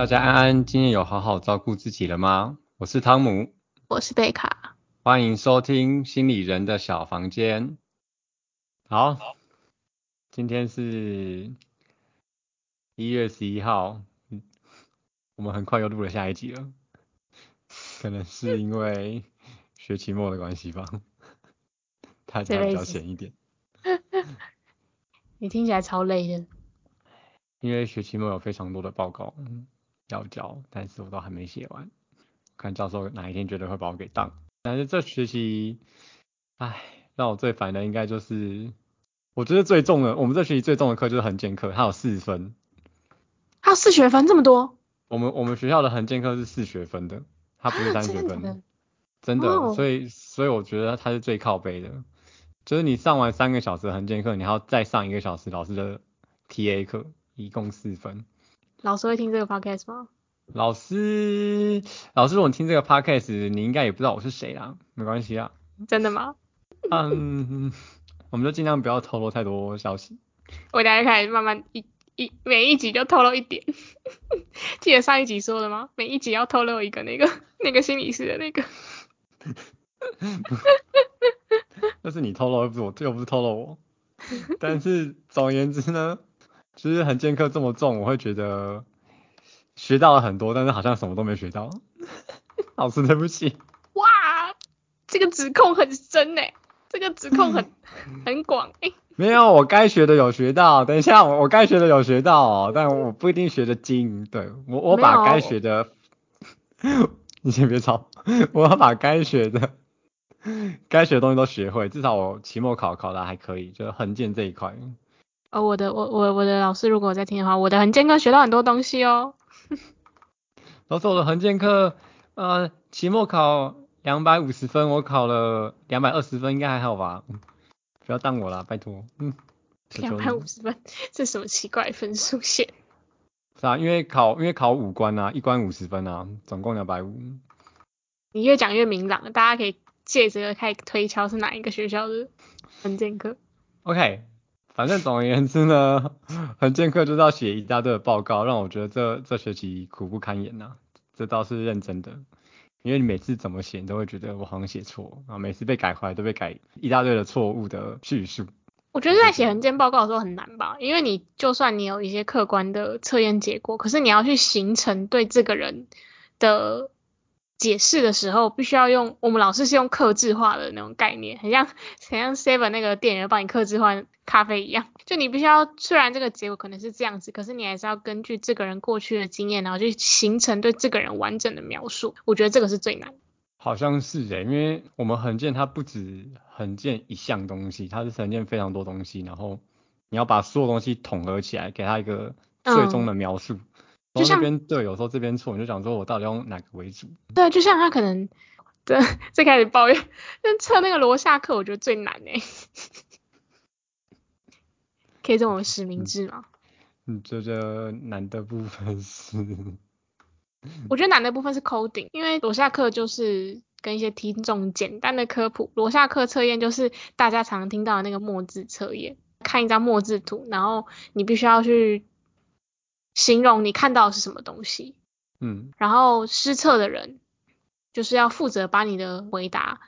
大家安安，今天有好好照顾自己了吗？我是汤姆，我是贝卡，欢迎收听心理人的小房间。好，今天是一月十一号，嗯我们很快又录了下一集了，可能是因为学期末的关系吧，大家比较闲一点，你听起来超累的。因为学期末有非常多的报告嗯要交，但是我都还没写完，看教授哪一天绝对会把我给当。但是这学期，唉，让我最烦的应该就是，我觉得最重的，我们这学期最重的课就是横剑课，它有四分。它有四学分这么多，我们我们学校的横剑课是四学分的，它不是三学分真的，真的，哦所以所以我觉得它是最靠背的，就是你上完三个小时的横剑课，你还要再上一个小时老师的 TA 课，一共四分。老师会听这个 podcast 吗？老师，老师，如果你听这个 podcast，你应该也不知道我是谁啦，没关系啊。真的吗？嗯，我们就尽量不要透露太多消息。我等下开始慢慢一一每一集就透露一点。记得上一集说的吗？每一集要透露一个那个 那个心理师的那个。那是你透露，又不是我，又不是透露我。但是总而言之呢，就是横剑课这么重，我会觉得学到了很多，但是好像什么都没学到。老师，对不起。哇，这个指控很深哎，这个指控很 很广哎。没有，我该学的有学到。等一下，我我该学的有学到哦，但我不一定学的精。对我，我把该学的，你先别吵，我要把该学的，该学的东西都学会。至少我期末考考的还可以，就是横剑这一块。哦，我的我我我的老师如果有在听的话，我的横剑课学到很多东西哦。老师，我的横剑课，呃，期末考两百五十分，我考了两百二十分，应该还好吧？嗯不要当我啦，拜托。嗯，两。百五十分，这什么奇怪分数线？是啊，因为考因为考五关啊，一关五十分啊，总共两百五。你越讲越明朗了，大家可以借这个开始推敲是哪一个学校的横剑课。OK，反正总而言之呢，横剑课就是要写一大堆的报告，让我觉得这这学期苦不堪言呐、这倒是认真的。因为你每次怎么写，你都会觉得我好像写错，然后每次被改回来都被改一大堆的错误的叙述。我觉得在写横剑报告的时候很难吧，因为你就算你有一些客观的测验结果，可是你要去形成对这个人的解释的时候，必须要用我们老师是用克制化的那种概念，很像很像 Seven 那个店员帮你克制化咖啡一样，就你必须要虽然这个结果可能是这样子，可是你还是要根据这个人过去的经验，然后去形成对这个人完整的描述。我觉得这个是最难。好像是诶、因为我们横见它不止横见一项东西，它是横剑非常多东西，然后你要把所有东西统合起来，给它一个最终的描述。就像这边对，有时候这边错，你就想说我到底用哪个为主？对，就像他可能对最开始抱怨，但测那个罗夏克，我觉得最难哎。可以这种实名制吗？你觉得难的部分是？我觉得难的部分是 coding，因为罗夏克就是跟一些听众简单的科普，罗夏克测验就是大家常听到的那个墨字测验，看一张墨字图，然后你必须要去形容你看到的是什么东西，嗯，然后施测的人就是要负责把你的回答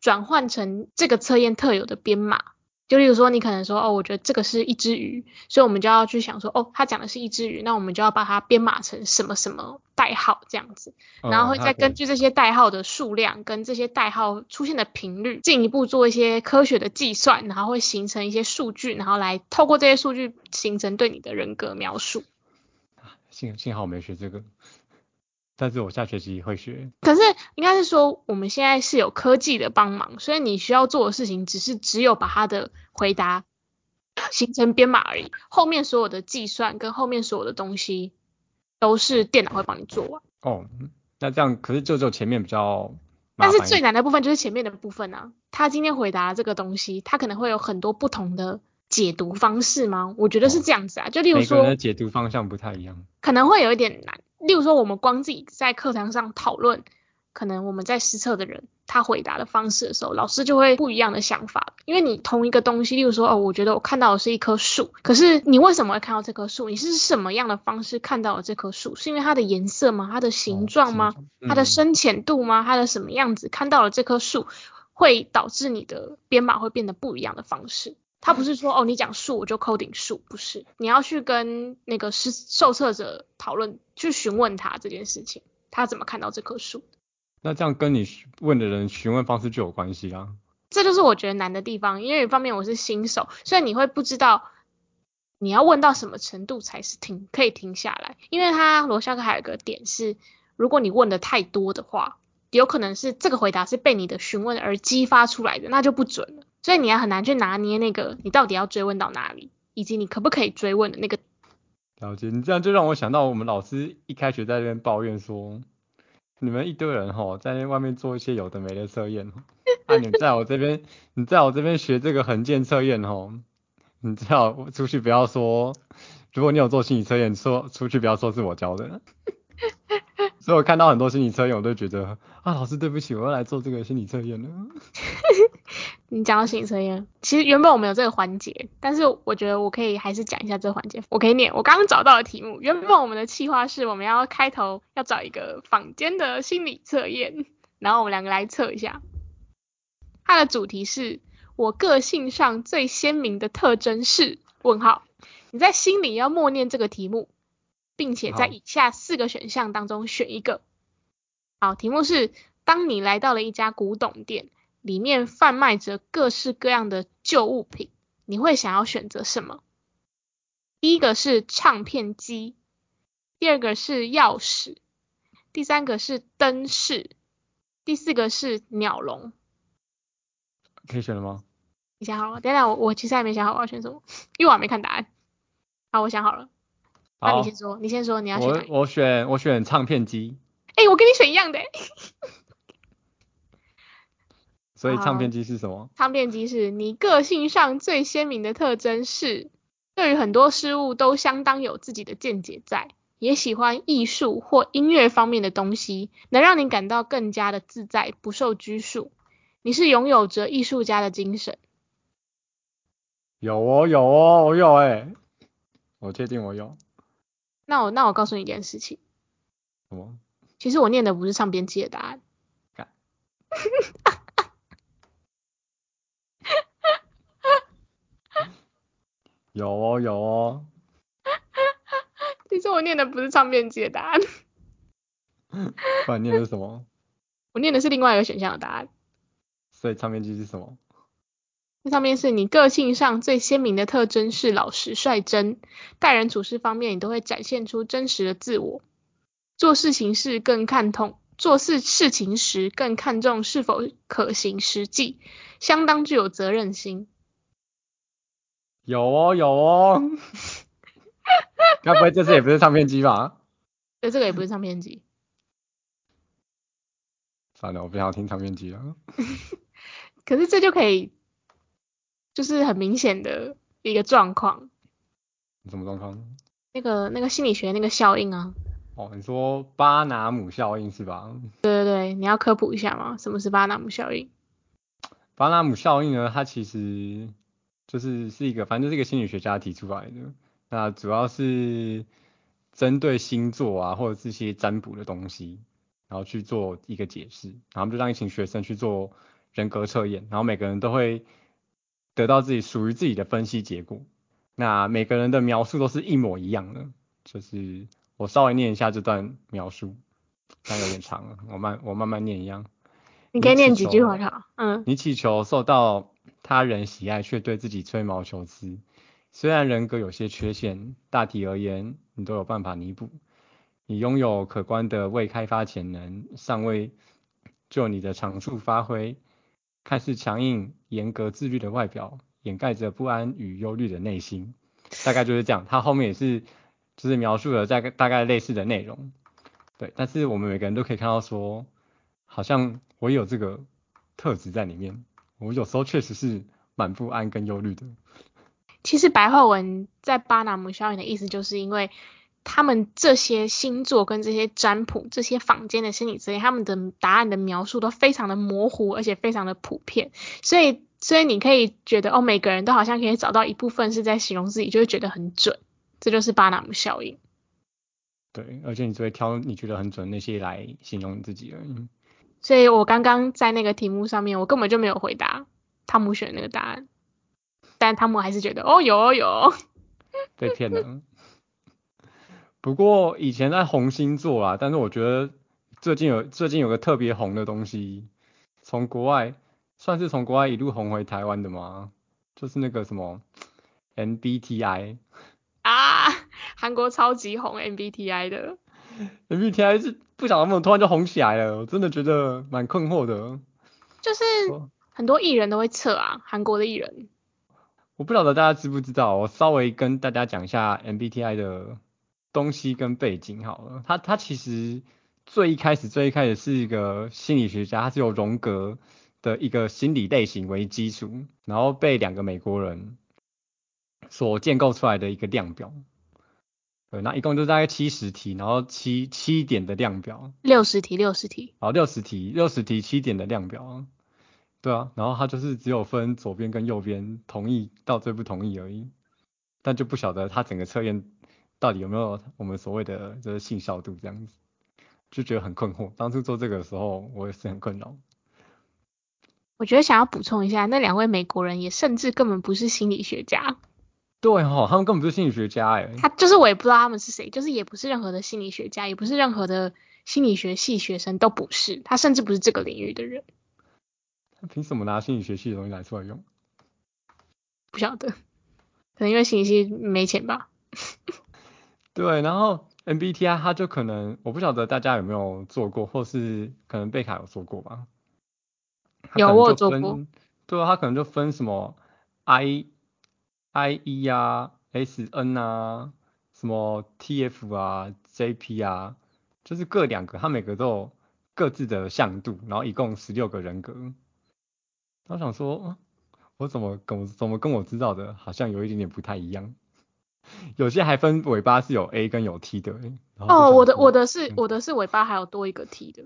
转换成这个测验特有的编码。就例如说，你可能说，哦，我觉得这个是一只鱼，所以我们就要去想说，哦，他讲的是一只鱼，那我们就要把它编码成什么什么代号这样子，然后会再根据据这些代号的数量跟这些代号出现的频率，进一步做一些科学的计算，然后会形成一些数据，然后来透过这些数据形成对你的人格描述。幸幸好我没学这个，但是我下学期会学。可是应该是说，我们现在是有科技的帮忙，所以你需要做的事情只是只有把它的回答形成编码而已，后面所有的计算跟后面所有的东西都是电脑会帮你做完。哦，那这样可是就只有前面比较但。是最难的部分就是前面的部分啊，他今天回答这个东西，他可能会有很多不同的解读方式吗？我觉得是这样子啊，就例如说解读方向不太一样。可能会有一点难。例如说，我们光自己在课堂上讨论，可能我们在实测的人他回答的方式的时候，老师就会不一样的想法。因为你同一个东西，例如说，哦，我觉得我看到的是一棵树，可是你为什么会看到这棵树？你是什么样的方式看到了这棵树？是因为它的颜色吗？它的形状吗？它的深浅度吗？它的什么样子看到了这棵树，会导致你的编码会变得不一样的方式。它不是说，哦，你讲树我就扣顶树，不是，你要去跟那个是受测者讨论，去询问他这件事情，他怎么看到这棵树。那这样跟你问的人询问方式就有关系啦。这就是我觉得难的地方，因为一方面我是新手，所以你会不知道你要问到什么程度才是停可以停下来。因为他罗夏克还有个点是，如果你问的太多的话，有可能是这个回答是被你的询问而激发出来的，那就不准了。所以你要很难去拿捏那个你到底要追问到哪里，以及你可不可以追问的那个。了解，你这样就让我想到我们老师一开学在那边抱怨说。你们一堆人吼，在外面做一些有的没的测验，啊，你在我这边，你在我这边学这个横件测验吼，你知道出去不要说，如果你有做心理测验，说出去不要说是我教的。所以我看到很多心理测验，我都觉得啊，老师对不起，我要来做这个心理测验了。你讲到心理测验，其实原本我们有这个环节，但是我觉得我可以还是讲一下这个环节。我可以念我刚刚找到的题目。原本我们的计划是我们要开头要找一个坊间的心理测验，然后我们两个来测一下。它的主题是我个性上最鲜明的特征是问号。你在心里要默念这个题目。并且在以下四个选项当中选一个。好，题目是：当你来到了一家古董店，里面贩卖着各式各样的旧物品，你会想要选择什么？第一个是唱片机，第二个是钥匙，第三个是灯饰，第四个是鸟笼。可以选了吗？你想好了？等等，我我其实还没想好我要选什么，因为我还没看答案。好，我想好了。那你先说，你先说，你要选我我选我选唱片机。哎，我跟你选一样的。所以唱片机是什么？唱片机是你个性上最鲜明的特征是，对于很多事物都相当有自己的见解在，也喜欢艺术或音乐方面的东西，能让你感到更加的自在，不受拘束。你是拥有着艺术家的精神。有哦，有哦，我有哎，我确定我有。那我那我告诉你一件事情。什么？其实我念的不是唱片机的答案。有哦有哦。其实我念的不是唱片机的答案。不然念的是什么？我念的是另外一个选项的答案。所以唱片机是什么？这上面是你个性上最鲜明的特征是老实率真，待人处事方面你都会展现出真实的自我，做事情时更看重做事事情时更看重是否可行实际，相当具有责任心。有哦有哦，该不会这次也不是唱片机吧？对，这个也不是唱片机。算了，我不想听唱片机了。可是这就可以。就是很明显的一个状况。什么状况？那个那个心理学那个效应啊。哦，你说巴拿姆效应是吧？对对对，你要科普一下吗？什么是巴拿姆效应？巴拿姆效应呢？它其实就是是一个，反正就是一个心理学家提出来的。那主要是针对星座啊，或者这些占卜的东西，然后去做一个解释。然后就让一群学生去做人格测验，然后每个人都会。得到自己属于自己的分析结果，那每个人的描述都是一模一样的。就是我稍微念一下这段描述，但有点长了，我慢我慢慢念一样。你可以念几句话好。嗯。你祈求受到他人喜爱，却对自己吹毛求疵。虽然人格有些缺陷，大体而言你都有办法弥补。你拥有可观的未开发潜能，尚未就你的长处发挥。看似强硬、严格、自律的外表，掩盖着不安与忧虑的内心，大概就是这样。他后面也是，就是描述了大概大概类似的内容。对，但是我们每个人都可以看到说，好像我有这个特质在里面。我有时候确实是蛮不安跟忧虑的。其实白话文在巴拿姆效应的意思，就是因为他们这些星座跟这些占卜、这些坊间的心理咨询，他们的答案的描述都非常的模糊，而且非常的普遍，所以所以你可以觉得哦，每个人都好像可以找到一部分是在形容自己，就会觉得很准，这就是巴纳姆效应。对，而且你只会挑你觉得很准那些来形容你自己而已。所以我刚刚在那个题目上面，我根本就没有回答汤姆选那个答案，但汤姆还是觉得哦有有被骗了。不过以前在红星做啦，但是我觉得最近有最近有个特别红的东西，从国外算是从国外一路红回台湾的吗？就是那个什么 MBTI 啊，韩国超级红 MBTI 的，MBTI 是不晓得怎么突然就红起来了，我真的觉得蛮困惑的。就是很多艺人都会测啊，韩国的艺人。我不晓得大家知不知道，我稍微跟大家讲一下 MBTI 的。东西跟背景好了，他他其实最一开始最一开始是一个心理学家，他是由荣格的一个心理类型为基础，然后被两个美国人所建构出来的一个量表。对，那一共就大概七十题，然后七七点的量表。六十题，六十题。好，六十题，六十题七点的量表。对啊，然后他就是只有分左边跟右边，同意到最不同意而已，但就不晓得他整个测验。到底有没有我们所谓的就是信效度这样子，就觉得很困惑。当初做这个的时候，我也是很困扰。我觉得想要补充一下，那两位美国人也甚至根本不是心理学家。对哈，他们根本不是心理学家哎。他就是我也不知道他们是谁，就是也不是任何的心理学家，也不是任何的心理学系学生，都不是。他甚至不是这个领域的人。他凭什么拿心理学系的东西来出来用？不晓得，可能因为心理系没钱吧。对，然后 MBTI 它就可能，我不晓得大家有没有做过，或是可能贝卡有做过吧？有我做过。对啊，它可能就分什么 I I E 啊，S N 啊，什么 T F 啊，J P 啊，就是各两个，它每个都有各自的向度，然后一共十六个人格。我想说，我怎么跟怎么跟我知道的，好像有一点点不太一样。有些还分尾巴是有 A 跟有 T 的。哦，我的我的是我的是尾巴还有多一个 T 的。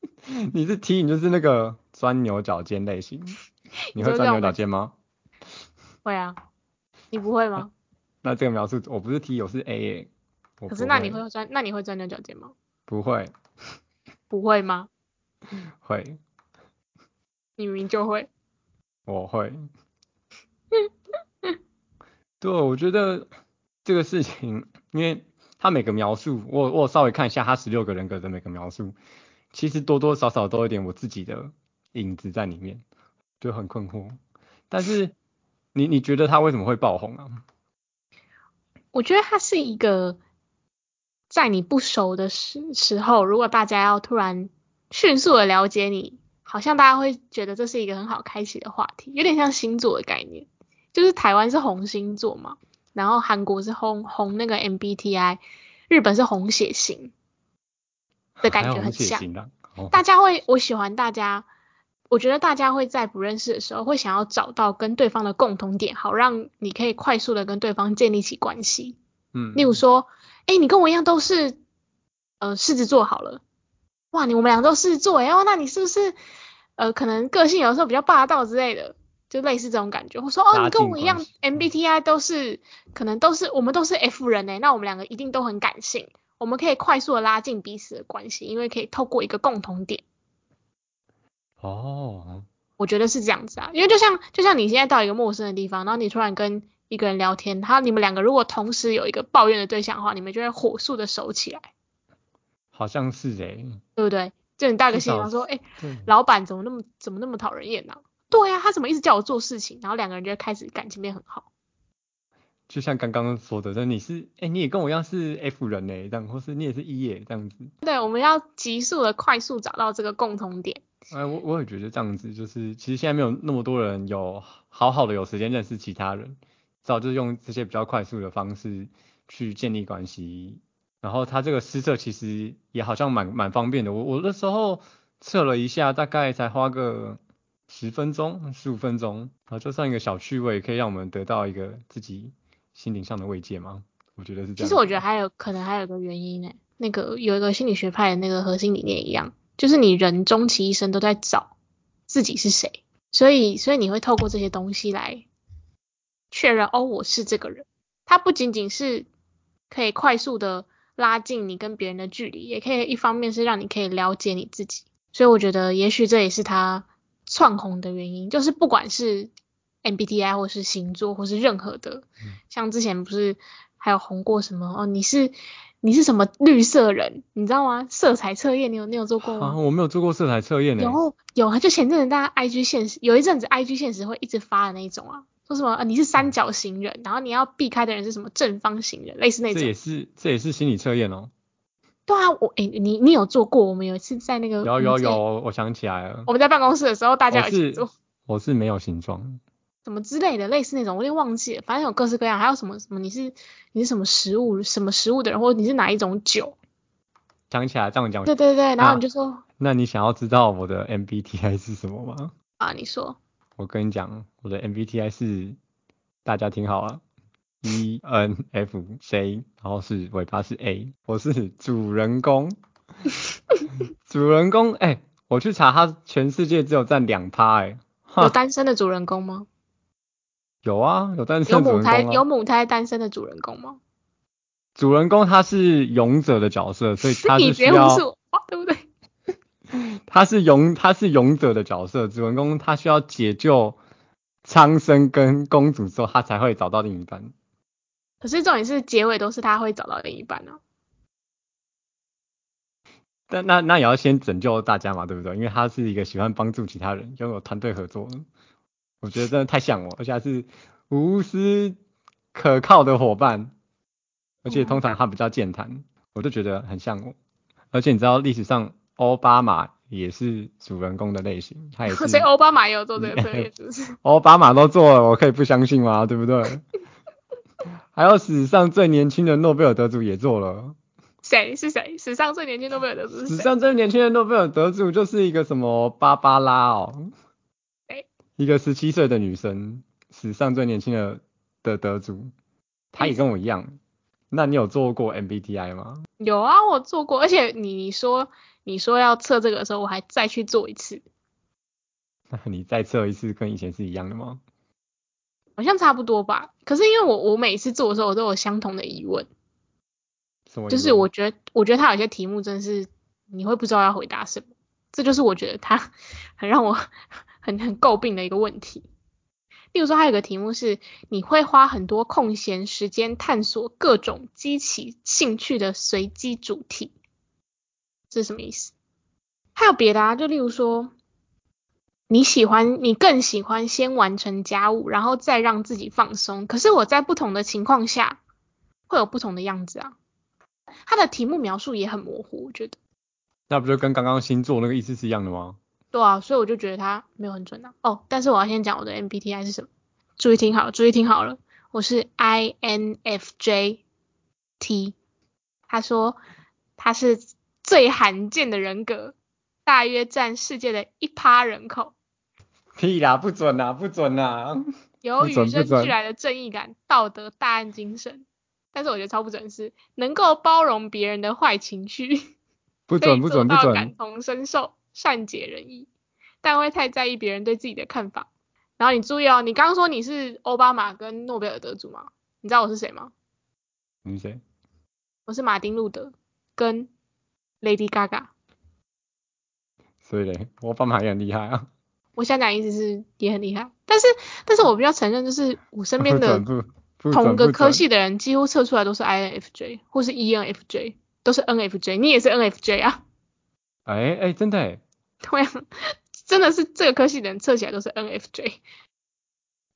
你是 T，你就是那个钻牛角尖类型。你会钻牛角尖吗？会啊。你不会吗？那这个描述我不是 T，我是 A。可是那你会钻那你会钻牛角尖吗？不会。不会吗？会。你明明就会。我会。对，我觉得这个事情，因为他每个描述，我我稍微看一下他十六个人格的每个描述，其实多多少少都有点我自己的影子在里面，就很困惑。但是你你觉得他为什么会爆红啊？我觉得他是一个在你不熟的时时候，如果大家要突然迅速的了解你，好像大家会觉得这是一个很好开启的话题，有点像星座的概念。就是台湾是红星座嘛，然后韩国是红红那个 MBTI，日本是红血型的感觉很像。大家会，我喜欢大家，我觉得大家会在不认识的时候会想要找到跟对方的共同点，好让你可以快速的跟对方建立起关系。嗯，例如说，哎，你跟我一样都是呃狮子座好了，哇，你我们两个都狮子座，哎，那你是不是呃可能个性有时候比较霸道之类的？就类似这种感觉，我说哦，你跟我一样，MBTI 都是可能都是我们都是 F 人呢，那我们两个一定都很感性，我们可以快速的拉近彼此的关系，因为可以透过一个共同点。哦，我觉得是这样子啊，因为就像就像你现在到一个陌生的地方，然后你突然跟一个人聊天，他你们两个如果同时有一个抱怨的对象的话，你们就会火速的熟起来。好像是哎，对不对？就你大个心方说，哎，老板怎么那么怎么那么讨人厌呢？对呀，他怎么一直叫我做事情，然后两个人就开始感情变很好。就像刚刚说的，那你是，哎，你也跟我一样是 F 人呢，这样，或是你也是 E 耶，这样子。对，我们要急速的、快速找到这个共同点。哎，我我也觉得这样子，就是其实现在没有那么多人有好好的有时间认识其他人，早就用这些比较快速的方式去建立关系。然后他这个施测其实也好像蛮蛮方便的，我我那时候测了一下，大概才花个。十分钟、十五分钟，啊，就算一个小趣味，可以让我们得到一个自己心灵上的慰藉吗？我觉得是这样。其实我觉得还有可能还有个原因呢，那个有一个心理学派的那个核心理念一样，就是你人终其一生都在找自己是谁，所以所以你会透过这些东西来确认哦我是这个人。它不仅仅是可以快速的拉近你跟别人的距离，也可以一方面是让你可以了解你自己。所以我觉得也许这也是他窜红的原因，就是不管是 MBTI 或是星座或是任何的，像之前不是。还有红过什么哦？你是你是什么绿色人？你知道吗？色彩测验你有你有做过吗？我没有做过色彩测验呢。有有啊，就前阵子大家 IG 现实有一阵子 IG 现实会一直发的那一种啊，说什么啊你是三角形人，然后你要避开的人是什么正方形人，类似那种。这也是这也是心理测验哦。对啊，我哎你你有做过？我们有一次在那个有有有，我想起来了。我们在办公室的时候，大家一起做。我是没有形状。什么之类的，类似那种，我有点忘记了。反正有各式各样，还有什么什么，你是你是什么食物什么食物的人，或者你是哪一种酒？讲起来这样讲。对对对，然后你就说。那你想要知道我的 MBTI 是什么吗？啊，你说。我跟你讲，我的 MBTI 是，大家听好了，ENFJ，然后是尾巴是 A，我是主人公。主人公，哎，我去查，他全世界只有占两趴，哎。有单身的主人公吗？有啊，有单身有母胎有母胎单身的主人公吗？主人公他是勇者的角色，所以他是需要，对不对？他是勇他是勇者的角色，主人公他需要解救苍生跟公主之后，他才会找到另一半。可是重点是结尾都是他会找到另一半呢。但那那也要先拯救大家嘛，对不对？因为他是一个喜欢帮助其他人、拥有团队合作，我觉得真的太像我，而且还是无私可靠的伙伴，而且通常他比较健谈，我就觉得很像我。而且你知道历史上奥巴马也是主人公的类型，他也 是。所以奥巴马也有做这个测验，是不是？奥巴马都做了，我可以不相信吗？对不对？还有史上最年轻的诺贝尔得主也做了。谁是谁？史上最年轻诺贝尔得主史上最年轻的诺贝尔得主就是一个什么芭芭拉哦，一个十七岁的女生，史上最年轻的的得主，她也跟我一样。那你有做过 MBTI 吗？有啊，我做过，而且你说你说要测这个的时候，我还再去做一次。那 你再测一次，跟以前是一样的吗？好像差不多吧。可是因为我我每次做的时候，我都有相同的疑问。就是我觉得，我觉得他有些题目真的是你会不知道要回答什么，这就是我觉得他 很让我 很很诟病的一个问题。例如说，还有个题目是你会花很多空闲时间探索各种激起兴趣的随机主题，这是什么意思？还有别的啊？就例如说，你喜欢你更喜欢先完成家务，然后再让自己放松。可是我在不同的情况下会有不同的样子啊。它的题目描述也很模糊，我觉得。那不就跟刚刚星座那个意思是一样的吗？对啊，所以我就觉得它没有很准啊。哦，但是我要先讲我的 MBTI 是什么，注意听好，注意听好了，我是 INFJ T。他说他是最罕见的人格，大约占世界的一趴人口。屁啦，不准啦，不准啦！有与生俱来的正义感、道德、大案精神。但是我觉得超不准是能够包容别人的坏情绪，不准 不准不准，感同身受，善解人意，但会太在意别人对自己的看法。然后你注意哦，你刚刚说你是奥巴马跟诺贝尔得主吗？你知道我是谁吗？你是谁？我是马丁路德跟 Lady Gaga。所以嘞，奥巴马也很厉害啊。我想讲意思是也很厉害，但是但是我比较承认就是我身边的。同个科系的人几乎测出来都是 INFJ 或是 ENFJ，都是 NFJ，你也是 NFJ 啊？哎哎，真的哎，对啊，真的是这个科系的人测起来都是 NFJ。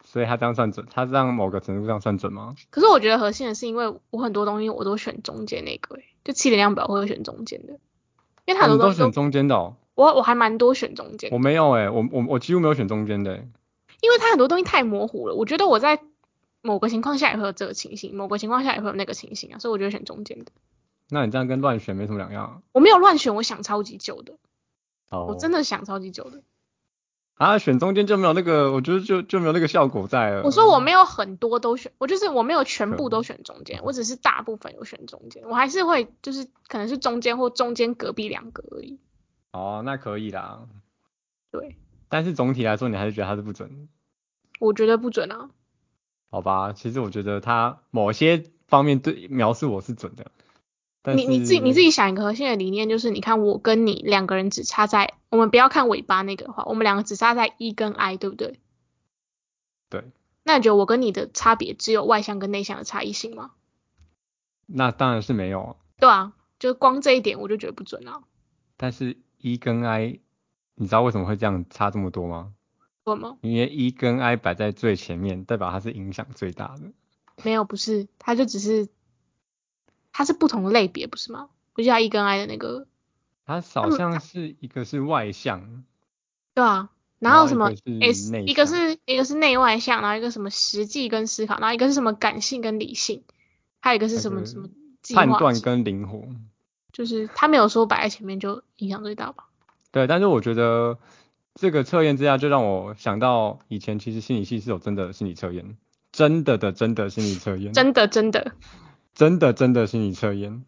所以他这样算准，他这样某个程度上算准吗？可是我觉得核心的是，因为我很多东西我都选中间那个，就七点量表我会选中间的，因为很多都选中间的哦。我我还蛮多选中间，我没有哎，我我我几乎没有选中间的，因为它很多东西太模糊了，我觉得我在。某个情况下也会有这个情形，某个情况下也会有那个情形啊，所以我觉得选中间的。那你这样跟乱选没什么两样。我没有乱选，我想超级久的。哦。我真的想超级久的。啊，选中间就没有那个，我觉得就就没有那个效果在了。我说我没有很多都选，我就是我没有全部都选中间，我只是大部分有选中间，我还是会就是可能是中间或中间隔壁两个而已。哦，那可以啦。对，但是总体来说，你还是觉得它是不准？我觉得不准啊。好吧，其实我觉得它某些方面对描述我是准的。你你自己你自己想一个核心的理念，就是你看我跟你两个人只差在，我们不要看尾巴那个的话，我们两个只差在 E 跟 I，对不对？对。那你觉得我跟你的差别只有外向跟内向的差异性吗？那当然是没有。对啊，就光这一点我就觉得不准啊。但是 E 跟 I，你知道为什么会这样差这么多吗？为什么？因为 E 跟 I 摆在最前面，代表它是影响最大的。没有，不是，它就只是。它是不同的类别，不是吗？不叫 E 跟 I 的那个，它好像是一个是外向，对啊，然后什么 S 一个是一个是内外向，然后一个什么实际跟思考，然后一个是什么感性跟理性，还有一个是什么什么判断跟灵活，就是他没有说摆在前面就影响最大吧？对，但是我觉得这个测验之下就让我想到以前其实心理系是有真的心理测验，真的的真的心理测验，真的真的。真的真的心理测验，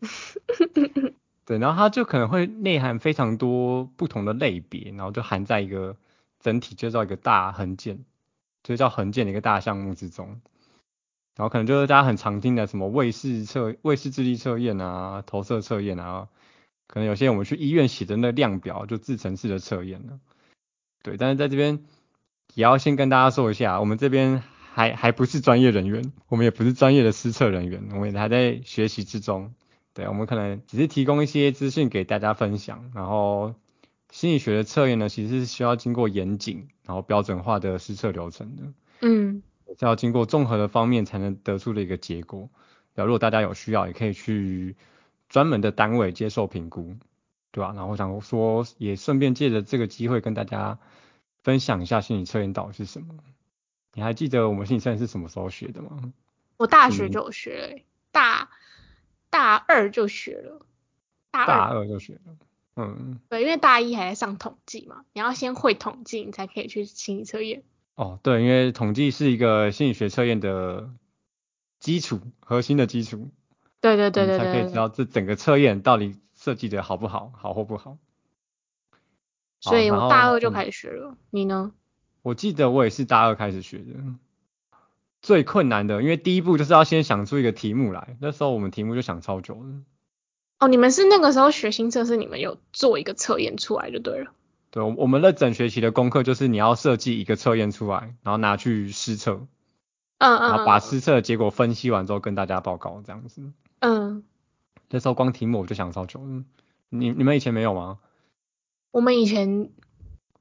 对，然后它就可能会内涵非常多不同的类别，然后就含在一个整体，就叫一个大横件，就叫横件的一个大项目之中。然后可能就是大家很常听的什么卫视测、卫视智力测验啊、投射测验啊，可能有些我们去医院写的那量表就自成式的测验呢。对，但是在这边也要先跟大家说一下，我们这边。还还不是专业人员，我们也不是专业的施测人员，我们还在学习之中。对，我们可能只是提供一些资讯给大家分享。然后心理学的测验呢，其实是需要经过严谨然后标准化的施测流程的。嗯，是要经过综合的方面才能得出的一个结果。然后如果大家有需要，也可以去专门的单位接受评估，对吧？然后想说，也顺便借着这个机会跟大家分享一下心理测验到底是什么。你还记得我们心理测验是什么时候学的吗？我大学就有学，大大二就学了，大二就学了，嗯，对，因为大一还在上统计嘛，你要先会统计，你才可以去心理测验。哦，对，因为统计是一个心理学测验的基础，核心的基础。对对对对对，才可以知道这整个测验到底设计的好不好，好或不好。所以我大二就开始学了，你呢？我记得我也是大二开始学的，最困难的，因为第一步就是要先想出一个题目来，那时候我们题目就想超久了。哦，你们是那个时候学新测试，你们有做一个测验出来就对了。对，我们的整学期的功课就是你要设计一个测验出来，然后拿去试测，嗯嗯，然后把试测的结果分析完之后跟大家报告这样子。嗯，那时候光题目我就想超久嗯，你你们以前没有吗？我们以前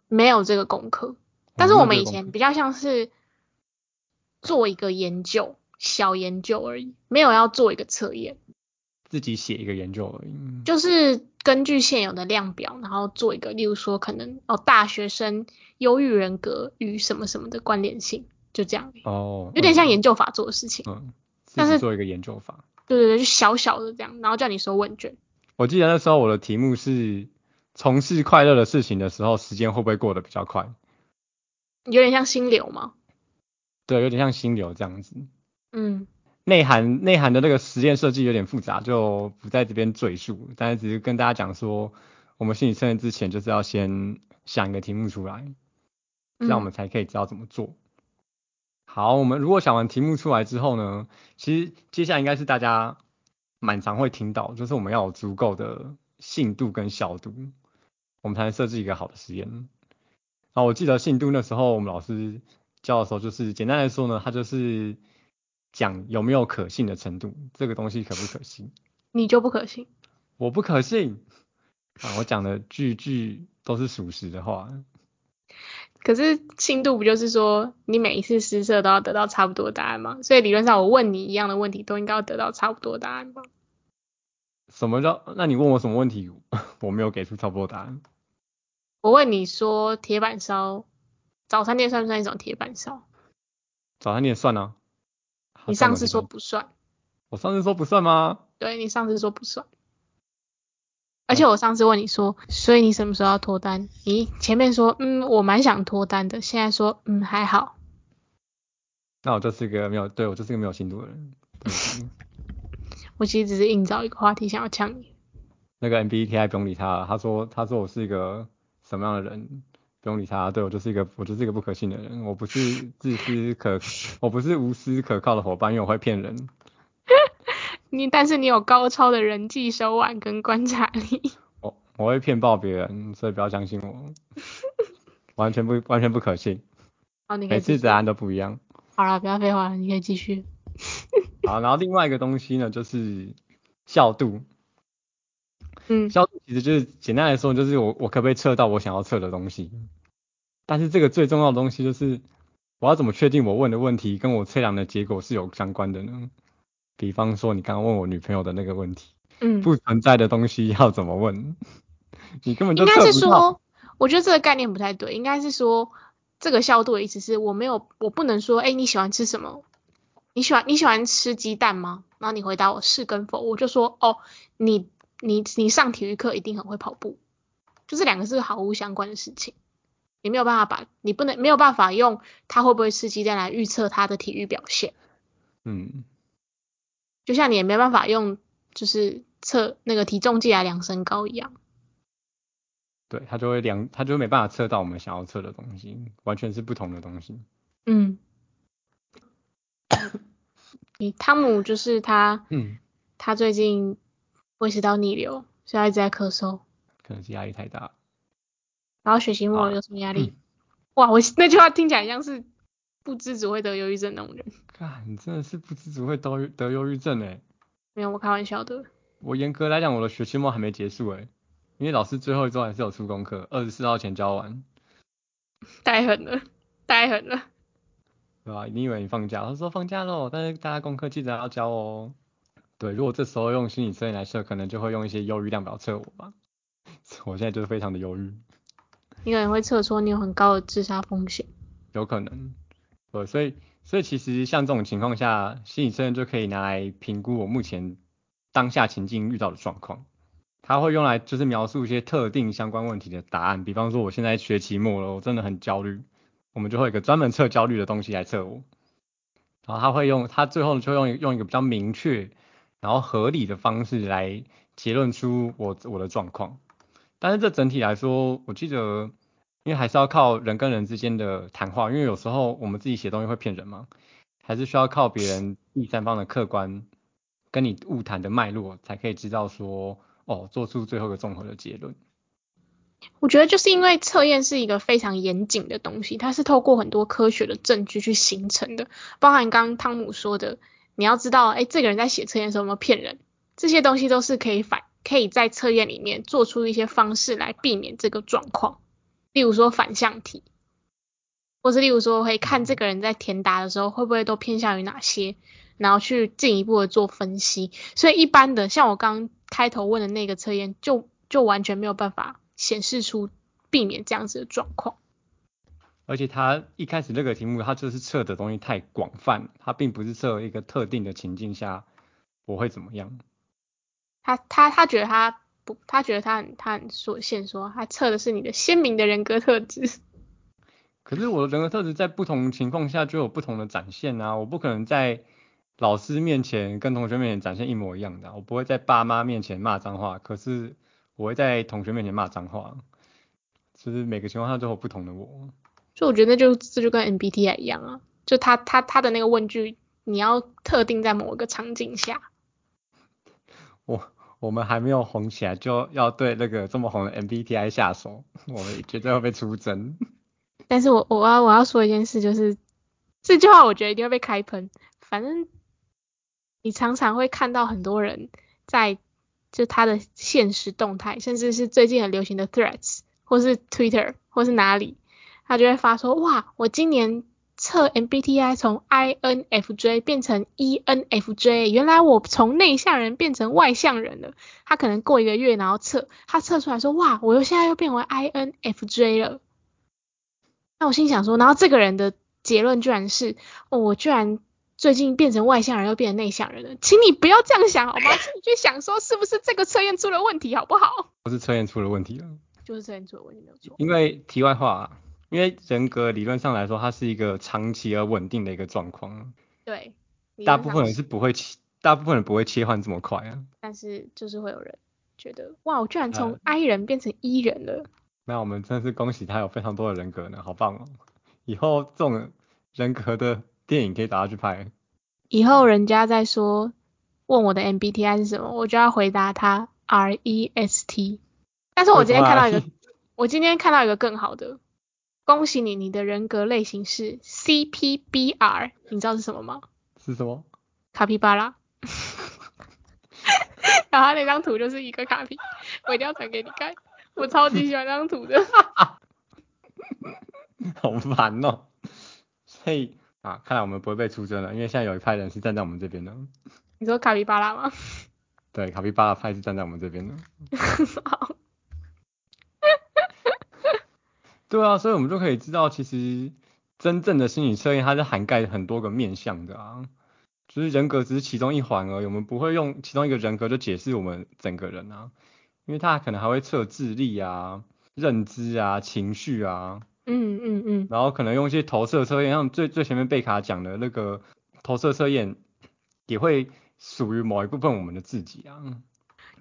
没有这个功课。但是我们以前比较像是做一个研究，小研究而已，没有要做一个测验。自己写一个研究而已。就是根据现有的量表，然后做一个，例如说可能哦，大学生忧郁人格与什么什么的关联性，就这样。哦。有点像研究法做的事情。嗯。但是做一个研究法。对对对，就小小的这样，然后叫你收问卷。我记得那时候我的题目是从事快乐的事情的时候，时间会不会过得比较快？有点像心流吗？对，有点像心流这样子。嗯。内涵内涵的那个实验设计有点复杂，就不在这边赘述。但是只是跟大家讲说，我们心理测验之前就是要先想一个题目出来，这样我们才可以知道怎么做。好，我们如果想完题目出来之后呢，其实接下来应该是大家蛮常会听到，就是我们要有足够的信度跟效度，我们才能设置一个好的实验。啊，我记得信度那时候我们老师教的时候，就是简单来说呢，它就是讲有没有可信的程度，这个东西可不可信？你就不可信？我不可信啊！我讲的句句都是属实的话。可是信度不就是说你每一次施测都要得到差不多答案吗？所以理论上我问你一样的问题都应该要得到差不多答案吧？什么叫？那你问我什么问题，我没有给出差不多答案？我问你说，铁板烧早餐店算不算一种铁板烧？早餐店算啊。你上次说不算。我上次说不算吗？对你上次说不算。而且我上次问你说，所以你什么时候要脱单？你前面说，嗯，我蛮想脱单的，现在说，嗯，还好。那我就是一个没有，对我就是一个没有心度的人。我其实只是硬找一个话题想要呛你。那个 MBTI 不用理他，他说他说我是一个什么样的人，不用理他。对我就是一个我就是一个不可信的人，我不是自私可，我不是无私可靠的伙伴，因为我会骗人。你但是你有高超的人际手腕跟观察力。我我会骗爆别人，所以不要相信我，完全不完全不可信。好，你每次答案都不一样。好了，不要废话了，你可以继续。好，然后另外一个东西呢，就是效度。嗯，效度其实就是简单来说，就是我我可不可以测到我想要测的东西。但是这个最重要的东西就是，我要怎么确定我问的问题跟我测量的结果是有相关的呢？比方说，你刚刚问我女朋友的那个问题，嗯，不存在的东西要怎么问？你根本就应该是说，我觉得这个概念不太对，应该是说这个效度的意思是我没有，我不能说，哎，你喜欢吃什么？你喜欢你喜欢吃鸡蛋吗？然后你回答我是跟否，我就说，哦，你你你上体育课一定很会跑步，就这两个是毫无相关的事情，你没有办法把，你不能没有办法用他会不会吃鸡蛋来预测他的体育表现，嗯。就像你也没办法用就是测那个体重计来量身高一样，对，他就会量，他就没办法测到我们想要测的东西，完全是不同的东西。嗯，你 汤姆就是他，嗯，他最近胃食道逆流，所以一直在咳嗽，可能是压力太大。然后学期末有什么压力？哇，我那句话听起来像是。不知只会得忧郁症那种人，啊，你真的是不知只会得得忧郁症哎？没有，我开玩笑的。我严格来讲，我的学期末还没结束哎，因为老师最后一周还是有出功课，二十四号前交完。太狠了，太狠了。对吧？你以为你放假？他说放假喽，但是大家功课记得要交哦。对，如果这时候用心理测验来测，可能就会用一些忧郁量表测我吧。我现在就是非常的忧郁。你可能会测出你有很高的自杀风险。有可能。对，所以所以其实像这种情况下，心理测验就可以拿来评估我目前当下情境遇到的状况。它会用来就是描述一些特定相关问题的答案。比方说我现在学期末了，我真的很焦虑，我们就会有一个专门测焦虑的东西来测我。然后他会用他最后就用用一个比较明确然后合理的方式来结论出我我的状况。但是这整体来说，我记得。因为还是要靠人跟人之间的谈话，因为有时候我们自己写东西会骗人嘛，还是需要靠别人第三方的客观跟你误谈的脉络，才可以知道说，哦，做出最后一个综合的结论。我觉得就是因为测验是一个非常严谨的东西，它是透过很多科学的证据去形成的，包含刚刚汤姆说的，你要知道，哎，这个人在写测验的时候有没有骗人，这些东西都是可以反，可以在测验里面做出一些方式来避免这个状况。例如说反向题，或是例如说会看这个人在填答的时候会不会都偏向于哪些，然后去进一步的做分析。所以一般的像我刚开头问的那个测验，就就完全没有办法显示出避免这样子的状况。而且他一开始那个题目，他就是测的东西太广泛，他并不是测一个特定的情境下我会怎么样。他他他觉得他。不，他觉得他很他很所限，说他测的是你的鲜明的人格特质。可是我的人格特质在不同情况下就有不同的展现啊，我不可能在老师面前跟同学面前展现一模一样的，我不会在爸妈面前骂脏话，可是我会在同学面前骂脏话，就是每个情况下都有不同的我。所以我觉得那就这就跟 MBTI 一样啊，就他他他的那个问句，你要特定在某一个场景下。我。我们还没有红起来，就要对那个这么红的 MBTI 下手，我们绝对会被出征。但是我我要我要说一件事，就是这句话我觉得一定会被开喷。反正你常常会看到很多人在就他的现实动态，甚至是最近很流行的 Threads 或是 Twitter 或是哪里，他就会发说哇，我今年。测 MBTI 从 INFJ 变成 ENFJ，原来我从内向人变成外向人了。他可能过一个月，然后测，他测出来说，哇，我又现在又变为 INFJ 了。那我心想说，然后这个人的结论居然是，哦，我居然最近变成外向人又变成内向人了，请你不要这样想好吗？请你去想说是不是这个测验出了问题好不好？不是测验出了问题了，就是测验出了问题没有错。因为题外话，因为人格理论上来说，它是一个长期而稳定的一个状况，对，大部分人是是不会切，大部分人不会切换这么快啊。但是就是会有人觉得哇，我居然从呃 I 人变成 E 人了。那我们真的是恭喜他有非常多的人格呢，好棒哦！以后这种人格的电影可以找他去拍。以后人家在说问我的 MBTI 是什么，我就要回答他 R E S T。但是我今天看到一个 我今天看到一个更好的，恭喜你，你的人格类型是 C P B R，你知道是什么吗？是什么？卡皮巴拉。然后他那张图就是一个卡皮，我一定要传给你看，我超级喜欢那张图的。好烦哦。所以啊，看来我们不会被出征了，因为现在有一派人是站在我们这边的。你说卡皮巴拉吗？对，卡皮巴拉派是站在我们这边的。好，对啊，所以我们就可以知道，其实真正的心理测验它是涵盖很多个面向的啊。就是人格只是其中一环而已，我们不会用其中一个人格就解释我们整个人啊，因为它可能还会测智力啊、认知啊、情绪啊，嗯嗯嗯，然后可能用一些投射测验，像最最前面贝卡讲的那个投射测验，也会属于某一部分我们的自己啊。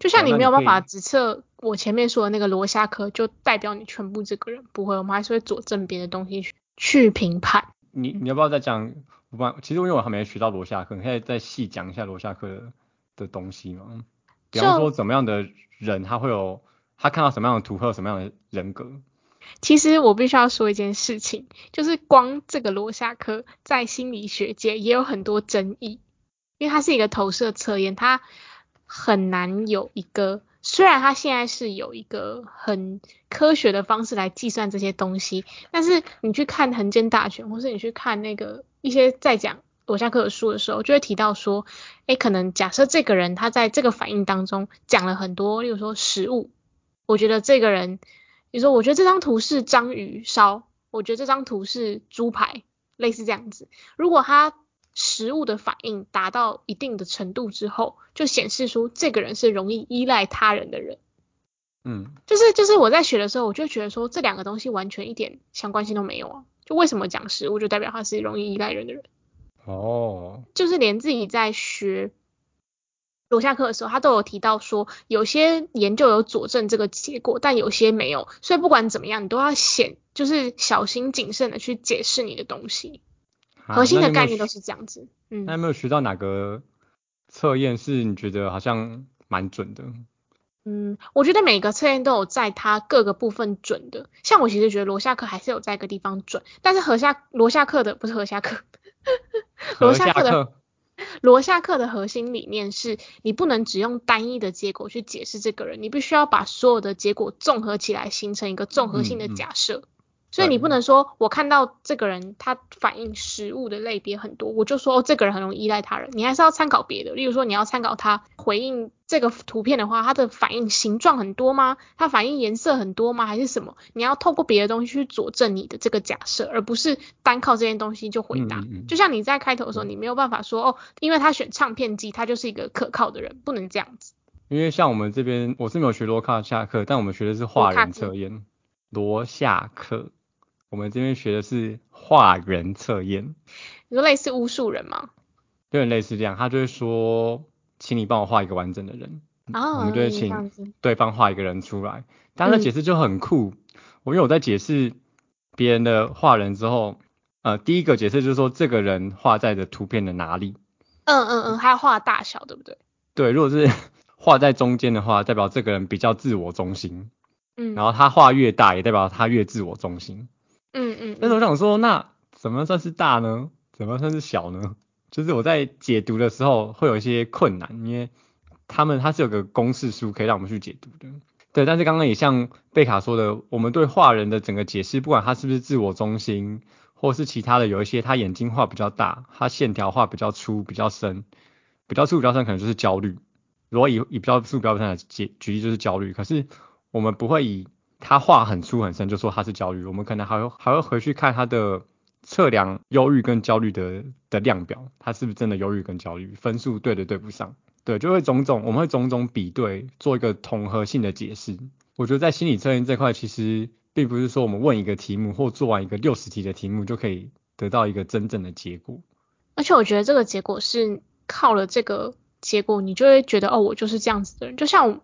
就像你没有办法只测我前面说的那个罗夏克，就代表你全部这个人不会，我们还是会佐证别的东西去去评判。你你要不要再讲？我不，其实因为我还没学到罗夏克，你可以再细讲一下罗夏克的的东西吗？比方说怎么样的人他会有，他看到什么样的图会有什么样的人格？其实我必须要说一件事情，就是光这个罗夏克在心理学界也有很多争议，因为它是一个投射测验，它很难有一个，虽然它现在是有一个很科学的方式来计算这些东西，但是你去看横间大全，或是你去看那个一些在讲罗夏克的书的时候，就会提到说，诶，可能假设这个人他在这个反应当中讲了很多，例如说食物，我觉得这个人。你说，我觉得这张图是章鱼烧，我觉得这张图是猪排，类似这样子。如果他食物的反应达到一定的程度之后，就显示出这个人是容易依赖他人的人。嗯，就是就是我在学的时候，我就觉得说这两个东西完全一点相关性都没有啊。就为什么讲食物就代表他是容易依赖人的人？哦，就是连自己在学罗夏克的时候，他都有提到说，有些研究有佐证这个结果，但有些没有。所以不管怎么样，你都要显就是小心谨慎的去解释你的东西。啊核心的概念都是这样子。嗯那有没有学到哪个测验是你觉得好像蛮准的？嗯，我觉得每个测验都有在它各个部分准的。像我其实觉得罗夏克还是有在一个地方准，但是何夏罗夏克的不是何夏克，罗夏克的，罗夏克的核心理念是你不能只用单一的结果去解释这个人，你必须要把所有的结果综合起来，形成一个综合性的嗯嗯假设。所以你不能说我看到这个人他反映食物的类别很多，我就说哦这个人很容易依赖他人。你还是要参考别的，例如说你要参考他回应这个图片的话，他的反应形状很多吗？他反应颜色很多吗？还是什么？你要透过别的东西去佐证你的这个假设，而不是单靠这件东西就回答。嗯嗯嗯就像你在开头的时候，你没有办法说哦，因为他选唱片机，他就是一个可靠的人，不能这样子。因为像我们这边我是没有学罗卡下课，但我们学的是画人测验，罗夏克。我们这边学的是画人测验，你说类似巫术人吗？有点类似这样，他就会说，请你帮我画一个完整的人，哦，我们就会。请对方画一个人出来。当然，嗯解释就很酷。我因为我在解释别人的画人之后，呃，第一个解释就是说这个人画在的图片的哪里。嗯嗯嗯，还有画大小，对不对？对，如果是画在中间的话，代表这个人比较自我中心。嗯，然后他画越大，也代表他越自我中心。嗯嗯但是我想说，那怎么算是大呢？怎么算是小呢？就是我在解读的时候会有一些困难，因为他们它是有个公式书可以让我们去解读的。对，但是刚刚也像贝卡说的，我们对画人的整个解释，不管他是不是自我中心，或是其他的，有一些他眼睛画比较大，他线条画比较粗、比较深，比较粗、比较深，可能就是焦虑。如果以以比较粗、比较深来举举例，就是焦虑。可是我们不会以他话很粗很深就说他是焦虑，我们可能还会还会回去看他的测量忧郁跟焦虑的的量表，他是不是真的忧郁跟焦虑，分数对的对不上，对，就会种种，我们会种种比对，做一个统合性的解释。我觉得在心理测验这块，其实并不是说我们问一个题目或做完一个六十题的题目就可以得到一个真正的结果。而且我觉得这个结果是靠了这个结果，你就会觉得哦，我就是这样子的人。就像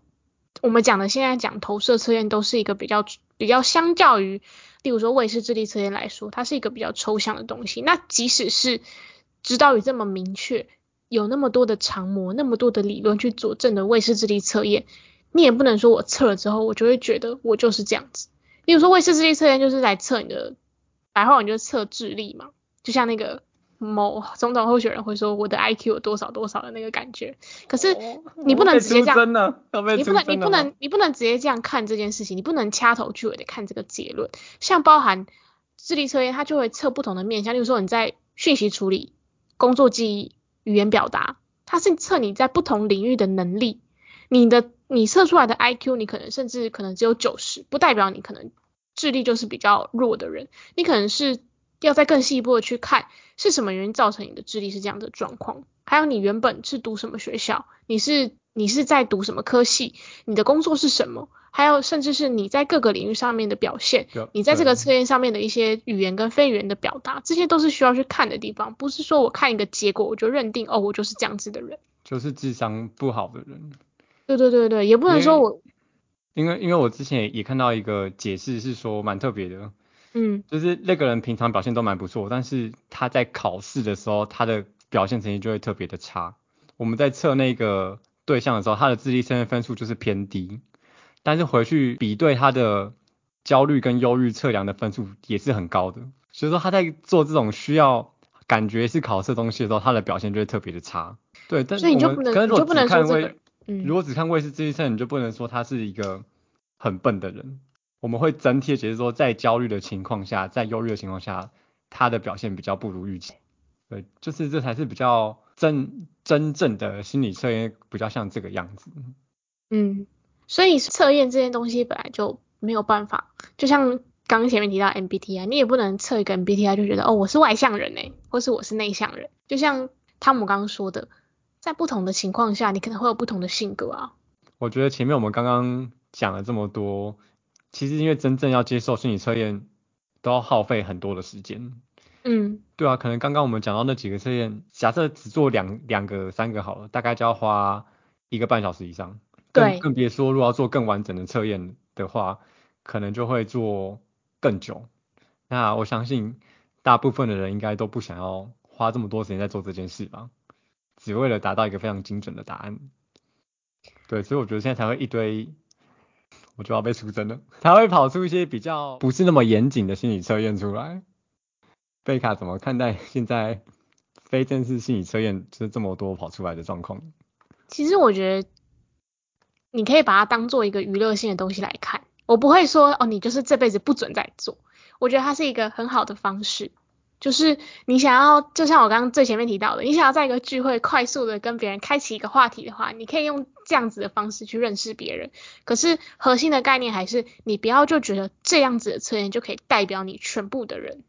我们讲的，现在讲投射测验都是一个比较比较相较于，例如说卫士智力测验来说，它是一个比较抽象的东西。那即使是指导语这么明确，有那么多的常模，那么多的理论去佐证的卫士智力测验，你也不能说我测了之后，我就会觉得我就是这样子。例如说卫士智力测验就是来测你的白话文，就是测智力嘛，就像那个。某总统候选人会说我的 IQ 有多少多少的那个感觉，可是你不能直接这样，你不能你不能你不能直接这样看这件事情，你不能掐头去尾的看这个结论。像包含智力测验，它就会测不同的面向，例如说你在讯息处理、工作记忆、语言表达，它是测你在不同领域的能力。你的你测出来的 IQ，你可能甚至可能只有九十，不代表你可能智力就是比较弱的人，你可能是。要再更细一步的去看是什么原因造成你的智力是这样的状况，还有你原本是读什么学校，你是你是在读什么科系，你的工作是什么，还有甚至是你在各个领域上面的表现，你在这个测验上面的一些语言跟非语言的表达，这些都是需要去看的地方，不是说我看一个结果我就认定哦我就是这样子的人，就是智商不好的人。对对对对，也不能说我，因为因为我之前也看到一个解释是说蛮特别的。嗯，就是那个人平常表现都蛮不错，但是他在考试的时候，他的表现成绩就会特别的差。我们在测那个对象的时候，他的智力测验分数就是偏低，但是回去比对他的焦虑跟忧郁测量的分数也是很高的。所以说他在做这种需要感觉是考试东西的时候，他的表现就会特别的差。对，但是我们可是如果只看位，如果只看卫士智力测，你就不能说他是一个很笨的人。我们会整体的解释说，在焦虑的情况下，在忧郁的情况下，他的表现比较不如预期。对，就是这才是比较真真正的心理测验，比较像这个样子。嗯，所以测验这件东西本来就没有办法，就像刚前面提到 MBTI，你也不能测一个 MBTI 就觉得哦我是外向人诶，或是我是内向人。就像汤姆刚刚说的，在不同的情况下，你可能会有不同的性格啊。我觉得前面我们刚刚讲了这么多。其实因为真正要接受心理测验，都要耗费很多的时间。嗯，对啊，可能刚刚我们讲到那几个测验，假设只做两两个、三个好了，大概就要花一个半小时以上。对。更别说如果要做更完整的测验的话，可能就会做更久。那我相信大部分的人应该都不想要花这么多时间在做这件事吧，只为了达到一个非常精准的答案。对，所以我觉得现在才会一堆。我就要被出征了，他会跑出一些比较不是那么严谨的心理测验出来。贝卡怎么看待 现在非正式心理测验就是这么多跑出来的状况？其实我觉得你可以把它当做一个娱乐性的东西来看，我不会说哦，你就是这辈子不准再做。我觉得它是一个很好的方式。就是你想要，就像我刚刚最前面提到的，你想要在一个聚会快速的跟别人开启一个话题的话，你可以用这样子的方式去认识别人。可是核心的概念还是，你不要就觉得这样子的测验就可以代表你全部的人。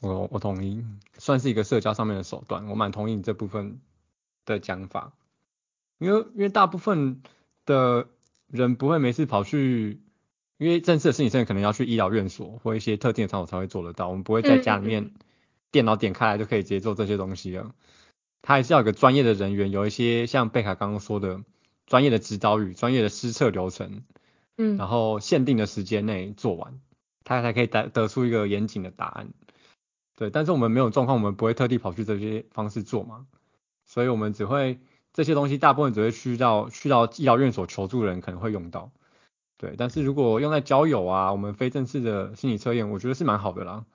我我同意，算是一个社交上面的手段，我蛮同意你这部分的讲法。因为因为大部分的人不会没事跑去。因为正式的心理测验可能要去医疗院所或一些特定的场所才会做得到，我们不会在家里面电脑点开来就可以直接做这些东西了。它还是要有个专业的人员，有一些像贝卡刚刚说的专业的指导语、专业的施测流程，嗯，然后限定的时间内做完，他才可以得得出一个严谨的答案。对，但是我们没有状况，我们不会特地跑去这些方式做嘛，所以我们只会这些东西大部分只会去到去到医疗院所求助的人可能会用到。对，但是如果用在交友啊，我们非正式的心理测验，我觉得是蛮好的啦。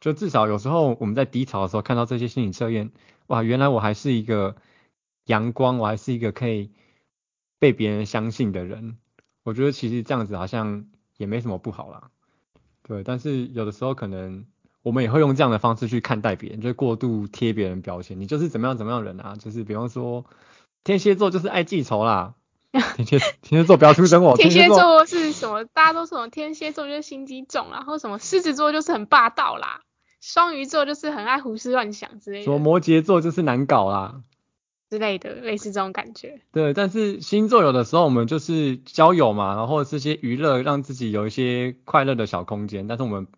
就至少有时候我们在低潮的时候看到这些心理测验，哇，原来我还是一个阳光，我还是一个可以被别人相信的人。我觉得其实这样子好像也没什么不好啦。对，但是有的时候可能我们也会用这样的方式去看待别人，就过度贴别人标签，你就是怎么样怎么样人啊，就是比方说天蝎座就是爱记仇啦。天蝎天蝎座不要出声哦。天蝎座是什么？大家都说天蝎座就是心机重，然后什么狮子座就是很霸道啦。双鱼座就是很爱胡思乱想之类说的摩羯座就是难搞啦。之类的，类似这种感觉。对，但是星座有的时候我们就是交友嘛，然后这些娱乐让自己有一些快乐的小空间，但是我们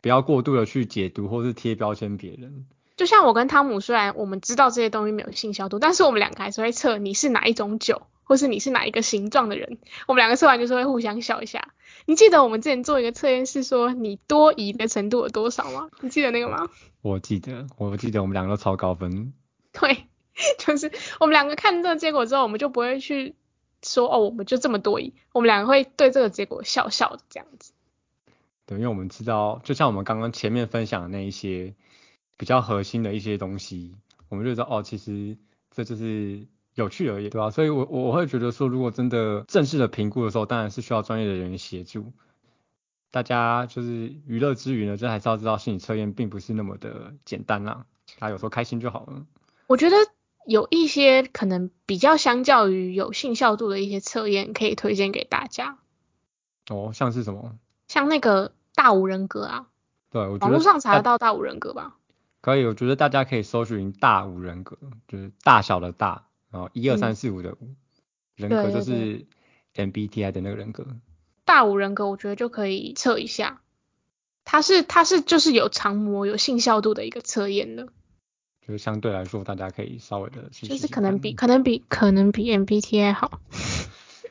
不要过度的去解读或是贴标签别人。就像我跟汤姆，虽然我们知道这些东西没有性消毒，但是我们两个还是会测你是哪一种酒，或是你是哪一个形状的人。我们两个测完就是会互相笑一下。你记得我们之前做一个测验是说你多疑的程度有多少吗？你记得那个吗？我记得，我记得我们两个都超高分。对，就是我们两个看这个结果之后，我们就不会去说哦，我们就这么多疑，我们两个会对这个结果笑笑的这样子。对，因为我们知道，就像我们刚刚前面分享的那一些比较核心的一些东西，我们就知道哦，其实这就是有趣而已，对吧、所以我我我会觉得说，如果真的正式的评估的时候，当然是需要专业的人员协助。大家就是娱乐之余呢，就还是要知道心理测验并不是那么的简单啦，大家有时候开心就好了。我觉得有一些可能比较相较于有信效度的一些测验，可以推荐给大家，哦，像是什么？像那个大五人格啊，对，我觉得网络上查大得到大五人格吧？可以，我觉得大家可以搜寻大五人格，就是大小的大，然后一二嗯三四五的五，人格就是 MBTI 的那个人格。大五人格我觉得就可以测一下，它是它是就是有长模有信效度的一个测验的，就是相对来说，大家可以稍微的去试试就是可能比可能比可能比 MBTI 好。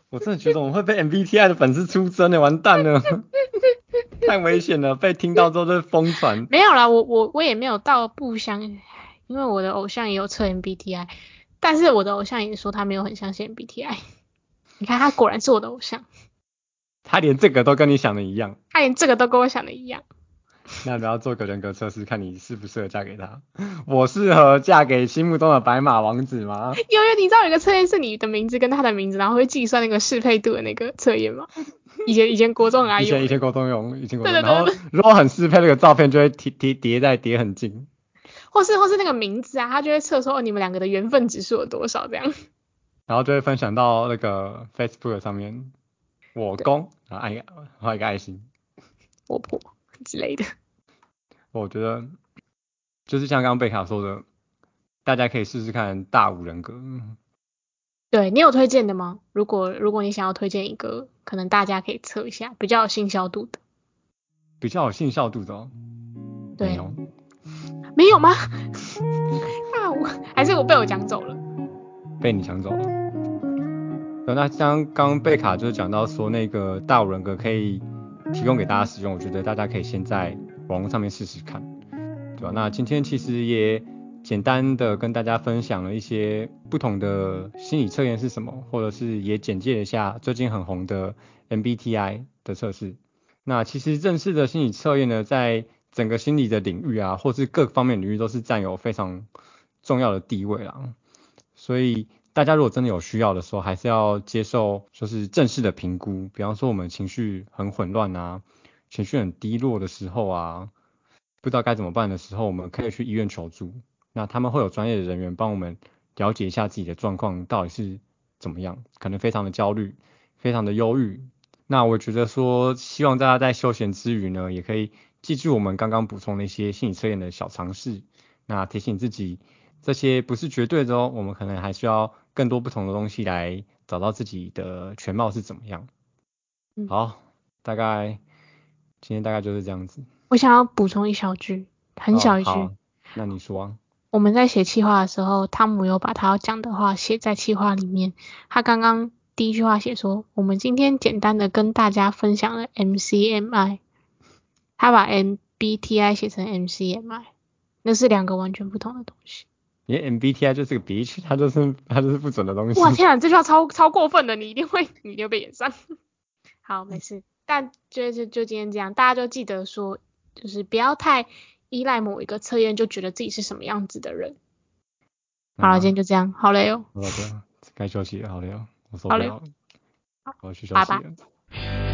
我真的觉得我们会被 MBTI 的粉丝出征的，完蛋了，太危险了，被听到之后就疯传。没有啦，我我我也没有到不相，因为我的偶像也有测 MBTI，但是我的偶像也说他没有很相信 MBTI。你看他果然是我的偶像，他连这个都跟你想的一样，他连这个都跟我想的一样。那不要做个人格测试，看你适不适合嫁给他。我适合嫁给心目中的白马王子吗？有有，你知道有一个测验是你的名字跟他的名字，然后会计算那个适配度的那个测验吗？以前以前国中很爱用以前以前国中用，以前国中，对对然后如果很适配，那个照片就会叠叠叠在叠很近。或是或是那个名字啊，他就会测说哦你们两个的缘分指数有多少这样。然后就会分享到那个 Facebook 上面，我公，然后按一个画一个爱心。我婆之类的。我觉得就是像刚刚贝卡说的，大家可以试试看大五人格。对你有推荐的吗？如果如果你想要推荐一个，可能大家可以测一下，比较有信效度的。比较有信效度的、哦。对没有没有吗？大五还是我被我讲走了？被你抢走了。那像刚刚贝卡就是讲到说那个大五人格可以提供给大家使用，我觉得大家可以先在网络上面试试看，对吧？那今天其实也简单的跟大家分享了一些不同的心理测验是什么，或者是也简介一下最近很红的 MBTI 的测试。那其实正式的心理测验呢，在整个心理的领域啊，或是各方面领域都是占有非常重要的地位啦。所以大家如果真的有需要的时候，还是要接受就是正式的评估。比方说我们情绪很混乱啊，情绪很低落的时候啊，不知道该怎么办的时候，我们可以去医院求助。那他们会有专业的人员帮我们了解一下自己的状况到底是怎么样，可能非常的焦虑，非常的忧郁。那我觉得说，希望大家在休闲之余呢，也可以记住我们刚刚补充的一些心理测验的小常识，那提醒自己，这些不是绝对的哦，我们可能还需要更多不同的东西来找到自己的全貌是怎么样。嗯好，大概今天大概就是这样子。我想要补充一小句，很小一句。那你说啊。我们在写企划的时候，汤姆有把他要讲的话写在企划里面。他刚刚第一句话写说，我们今天简单的跟大家分享了 MCMI，他把 MBTI 写成 MCMI，那是两个完全不同的东西。因为 MBTI 就是个 bitch，它就是它就是不准的东西。哇天啊，这句话超超过分的，你一定会你一定会被演上。好，没事，但就就就今天这样，大家就记得说，就是不要太依赖某一个测验，就觉得自己是什么样子的人。好了，嗯今天就这样，好累哦。好了，对该休息，好累哦，我受不了了，我要去休拜拜息了。